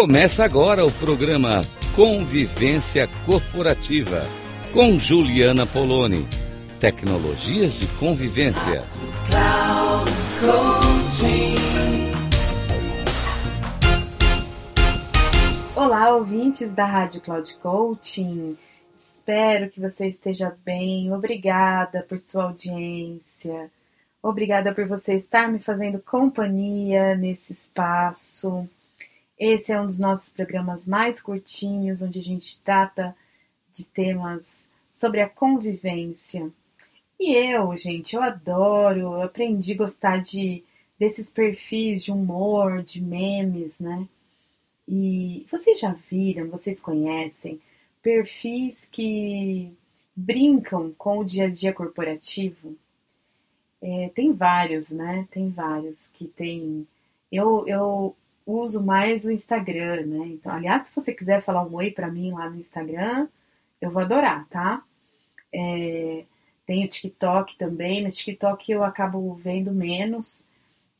Começa agora o programa Convivência Corporativa com Juliana Poloni. Tecnologias de convivência. Olá, ouvintes da Rádio Cloud Coaching. Espero que você esteja bem. Obrigada por sua audiência. Obrigada por você estar me fazendo companhia nesse espaço. Esse é um dos nossos programas mais curtinhos, onde a gente trata de temas sobre a convivência. E eu, gente, eu adoro, eu aprendi a gostar de desses perfis de humor, de memes, né? E vocês já viram, vocês conhecem perfis que brincam com o dia a dia corporativo? É, tem vários, né? Tem vários que tem. Eu, eu uso mais o Instagram, né? Então, aliás, se você quiser falar um oi para mim lá no Instagram, eu vou adorar, tá? É, tem o TikTok também. No TikTok eu acabo vendo menos,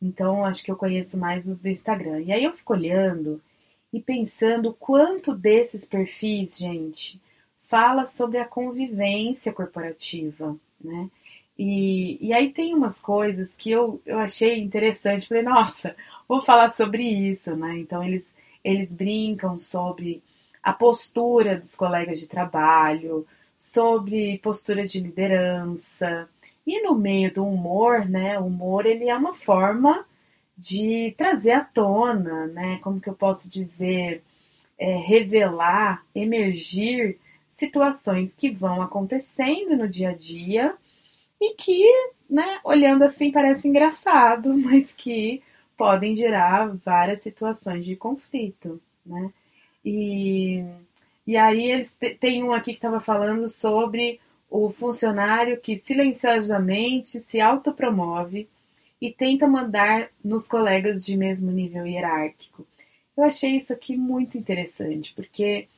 então acho que eu conheço mais os do Instagram. E aí eu fico olhando e pensando quanto desses perfis, gente, fala sobre a convivência corporativa, né? E, e aí tem umas coisas que eu, eu achei interessante. Falei, nossa, vou falar sobre isso, né? Então eles, eles brincam sobre a postura dos colegas de trabalho, sobre postura de liderança. E no meio do humor, né? O humor ele é uma forma de trazer à tona, né? Como que eu posso dizer, é, revelar, emergir situações que vão acontecendo no dia a dia e que, né, olhando assim parece engraçado, mas que podem gerar várias situações de conflito, né? E e aí eles tem um aqui que estava falando sobre o funcionário que silenciosamente se autopromove e tenta mandar nos colegas de mesmo nível hierárquico. Eu achei isso aqui muito interessante, porque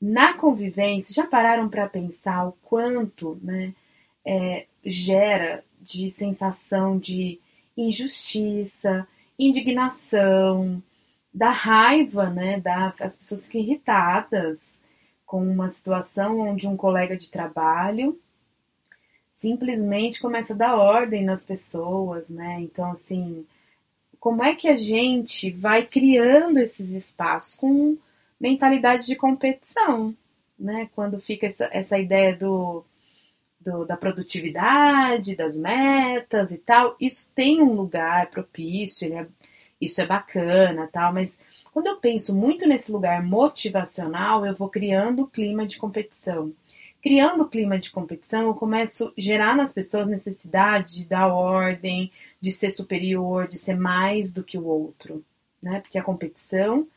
na convivência, já pararam para pensar o quanto né, é, gera de sensação de injustiça, indignação, da raiva, né, da, as pessoas ficam irritadas, com uma situação onde um colega de trabalho simplesmente começa a dar ordem nas pessoas, né? Então, assim, como é que a gente vai criando esses espaços com mentalidade de competição, né? Quando fica essa, essa ideia do, do, da produtividade, das metas e tal, isso tem um lugar propício, é, isso é bacana, tal, mas quando eu penso muito nesse lugar motivacional, eu vou criando o clima de competição. Criando o clima de competição, eu começo a gerar nas pessoas necessidade de dar ordem, de ser superior, de ser mais do que o outro, né? Porque a competição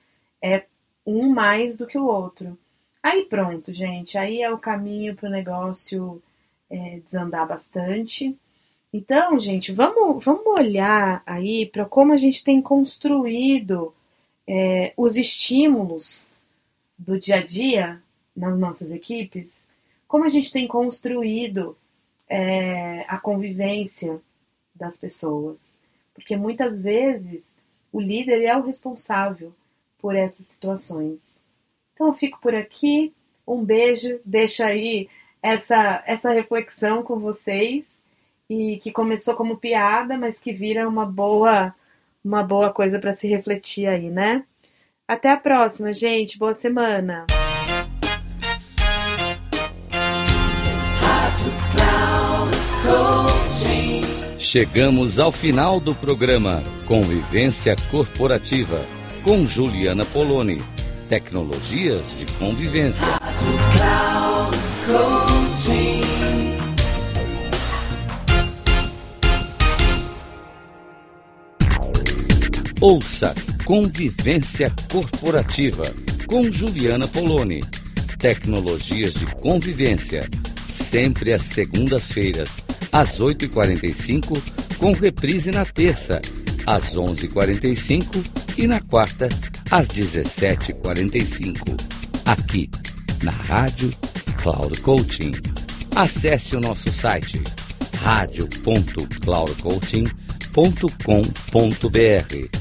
é um mais do que o outro. Aí pronto, gente, aí é o caminho para o negócio é, desandar bastante. Então, gente, vamos, vamos olhar aí para como a gente tem construído é, os estímulos do dia a dia nas nossas equipes, como a gente tem construído é, a convivência das pessoas. Porque muitas vezes o líder é o responsável por essas situações. Então eu fico por aqui, um beijo, deixa aí essa, essa reflexão com vocês e que começou como piada, mas que vira uma boa uma boa coisa para se refletir aí, né? Até a próxima, gente. Boa semana. Chegamos ao final do programa Convivência Corporativa com Juliana Poloni. Tecnologias de convivência. Ouça Convivência Corporativa com Juliana Poloni. Tecnologias de convivência. Sempre às segundas-feiras, às 8h45, com reprise na terça, às 11h45 e na quarta, às 17h45. Aqui, na Rádio Cloud Coaching. Acesse o nosso site radio.cloudcoaching.com.br